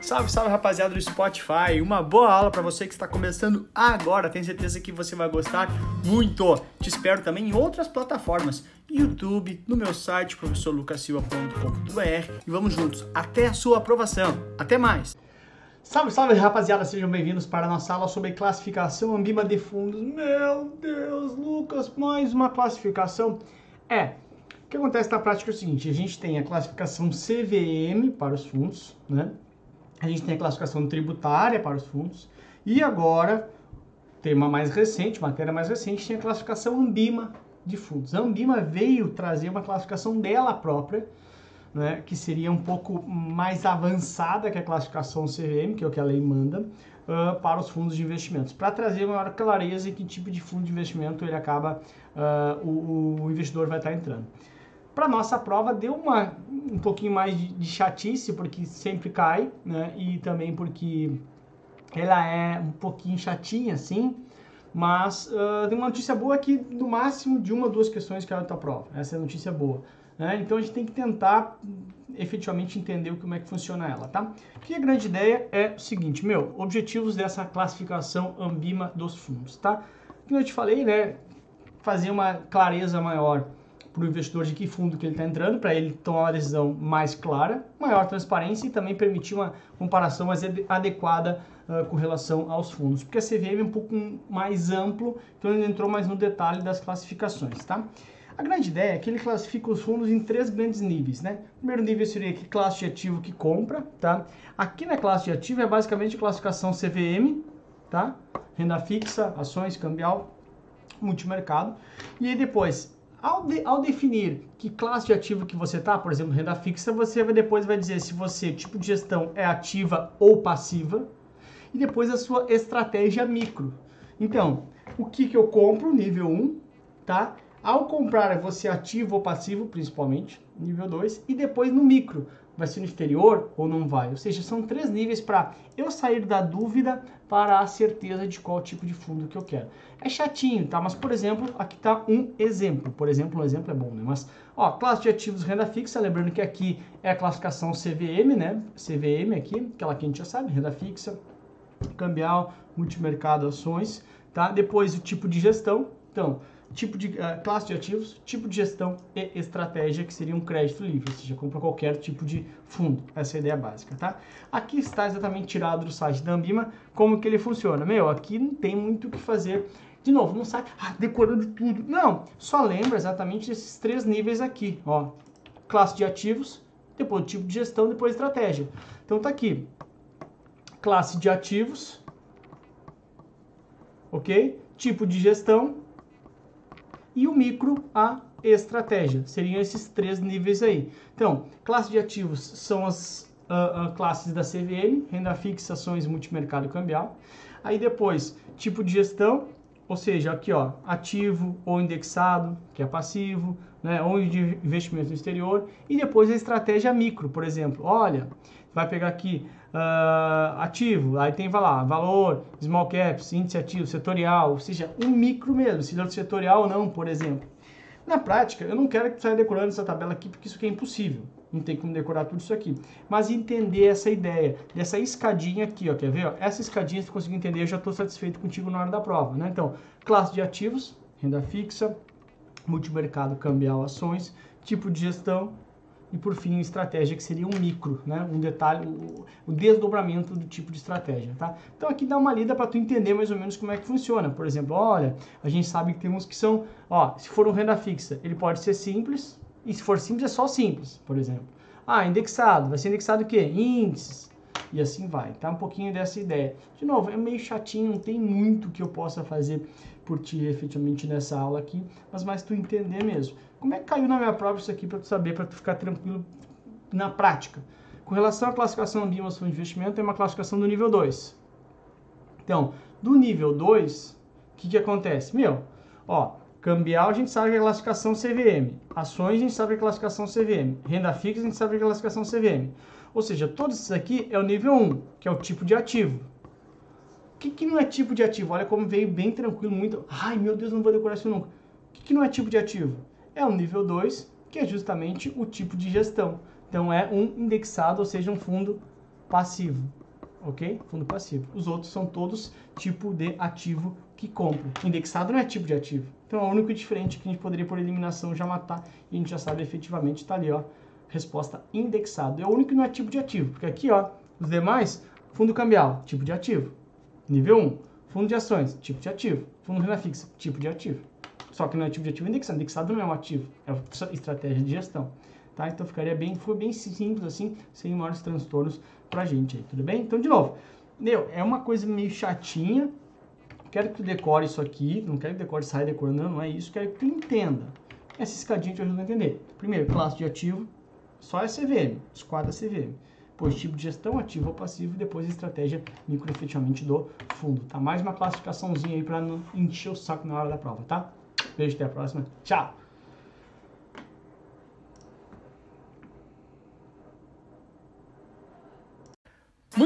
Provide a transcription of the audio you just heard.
Salve, salve rapaziada do Spotify. Uma boa aula para você que está começando agora. Tenho certeza que você vai gostar muito. Te espero também em outras plataformas, YouTube, no meu site professorlucasilva.com.br e vamos juntos até a sua aprovação. Até mais. Salve, salve rapaziada, sejam bem-vindos para a nossa aula sobre classificação ambima de fundos. Meu Deus, Lucas, mais uma classificação. É, o que acontece na prática é o seguinte: a gente tem a classificação CVM para os fundos, né? A gente tem a classificação tributária para os fundos e agora, tema mais recente, matéria mais recente, tem a classificação Ambima de fundos. A Ambima veio trazer uma classificação dela própria, né, que seria um pouco mais avançada que a classificação CVM, que é o que a lei manda, uh, para os fundos de investimentos, para trazer maior clareza em que tipo de fundo de investimento ele acaba, uh, o, o investidor vai estar entrando. Para nossa prova deu uma, um pouquinho mais de, de chatice, porque sempre cai, né? E também porque ela é um pouquinho chatinha, assim. Mas uh, tem uma notícia boa que no máximo de uma ou duas questões caiu da prova. Essa é a notícia boa. Né? Então a gente tem que tentar efetivamente entender como é que funciona ela, tá? Que a grande ideia é o seguinte, meu, objetivos dessa classificação Ambima dos fundos, tá? Como eu te falei, né, fazer uma clareza maior para o investidor de que fundo que ele está entrando, para ele tomar uma decisão mais clara, maior transparência e também permitir uma comparação mais adequada uh, com relação aos fundos. Porque a CVM é um pouco mais amplo, então ele entrou mais no detalhe das classificações, tá? A grande ideia é que ele classifica os fundos em três grandes níveis, né? O primeiro nível seria que classe de ativo que compra, tá? Aqui na classe de ativo é basicamente classificação CVM, tá? Renda fixa, ações, cambial, multimercado. E aí depois, ao, de, ao, definir que classe de ativo que você está, por exemplo, renda fixa, você vai, depois vai dizer se você, tipo de gestão, é ativa ou passiva, e depois a sua estratégia micro. Então, o que, que eu compro, nível 1, tá? Ao comprar, você ativo ou passivo, principalmente, nível 2, e depois no micro, vai ser no exterior ou não vai. Ou seja, são três níveis para eu sair da dúvida para a certeza de qual tipo de fundo que eu quero. É chatinho, tá? Mas, por exemplo, aqui está um exemplo. Por exemplo, um exemplo é bom, né? Mas, ó, classe de ativos renda fixa, lembrando que aqui é a classificação CVM, né? CVM aqui, aquela que a gente já sabe, renda fixa, cambial, multimercado, ações, tá? Depois o tipo de gestão. Então, tipo de uh, classe de ativos, tipo de gestão e estratégia, que seria um crédito livre, ou seja, compra qualquer tipo de fundo. Essa é a ideia básica, tá? Aqui está exatamente tirado do site da Ambima como que ele funciona. Meu, aqui não tem muito o que fazer. De novo, não sai ah, decorando tudo. Não, só lembra exatamente esses três níveis aqui, ó. Classe de ativos, depois tipo de gestão, depois estratégia. Então tá aqui. Classe de ativos, ok? Tipo de gestão, e o micro a estratégia. Seriam esses três níveis aí. Então, classe de ativos são as uh, uh, classes da CVM, renda fixa, ações, multimercado cambial. Aí depois, tipo de gestão, ou seja, aqui ó, ativo ou indexado, que é passivo, né, ou de investimento no exterior, e depois a estratégia micro, por exemplo. Olha, vai pegar aqui uh, ativo, aí tem vai lá, valor, small caps, índice ativo, setorial, ou seja, um micro mesmo, se é setorial ou não, por exemplo. Na prática, eu não quero que saia decorando essa tabela aqui, porque isso aqui é impossível. Não tem como decorar tudo isso aqui. Mas entender essa ideia, dessa escadinha aqui, ó, quer ver? Ó? Essa escadinha, se tu conseguir entender, eu já estou satisfeito contigo na hora da prova, né? Então, classe de ativos, renda fixa, multimercado cambial ações, tipo de gestão, e por fim estratégia que seria um micro, né? Um detalhe, o, desdobramento do tipo de estratégia, tá? Então aqui dá uma lida para tu entender mais ou menos como é que funciona. Por exemplo, olha, a gente sabe que tem uns que são, ó, se for um renda fixa, ele pode ser simples e se for simples é só simples, por exemplo. Ah, indexado, vai ser indexado o quê? Índices. E assim vai, tá? Um pouquinho dessa ideia. De novo, é meio chatinho, não tem muito que eu possa fazer por ti efetivamente nessa aula aqui, mas mais tu entender mesmo. Como é que caiu na minha prova isso aqui para tu saber, para tu ficar tranquilo na prática? Com relação à classificação de fundo de investimento, é uma classificação do nível 2. Então, do nível 2, o que, que acontece? Meu, ó, cambial a gente sabe que é classificação CVM, ações a gente sabe que é classificação CVM, renda fixa a gente sabe que é classificação CVM. Ou seja, todos esses aqui é o nível 1, que é o tipo de ativo. O que, que não é tipo de ativo? Olha como veio bem tranquilo, muito. Ai meu Deus, não vou decorar isso nunca. O que, que não é tipo de ativo? é o nível 2, que é justamente o tipo de gestão. Então é um indexado, ou seja, um fundo passivo, ok? Fundo passivo. Os outros são todos tipo de ativo que compra. Indexado não é tipo de ativo. Então é o único diferente que a gente poderia por eliminação já matar e a gente já sabe efetivamente está ali, ó, resposta indexado. É o único que não é tipo de ativo, porque aqui, ó, os demais, fundo cambial, tipo de ativo. Nível 1, fundo de ações, tipo de ativo. Fundo renda fixa, tipo de ativo. Só que não é tipo de ativo indexado. Indexado não é um ativo, é uma estratégia de gestão. Tá? Então ficaria bem, foi bem simples assim, sem maiores transtornos pra gente aí, tudo bem? Então, de novo, meu, é uma coisa meio chatinha. Quero que tu decore isso aqui, não quero que decore saia decorando, não é isso, quero que tu entenda. Essa escadinha te ajuda a entender. Primeiro, classe de ativo, só é CVM, esquadra CVM. Depois, tipo de gestão ativo ou passivo e depois a estratégia micro efetivamente do fundo, tá? Mais uma classificaçãozinha aí para não encher o saco na hora da prova, tá? Beijo, até a próxima. Tchau!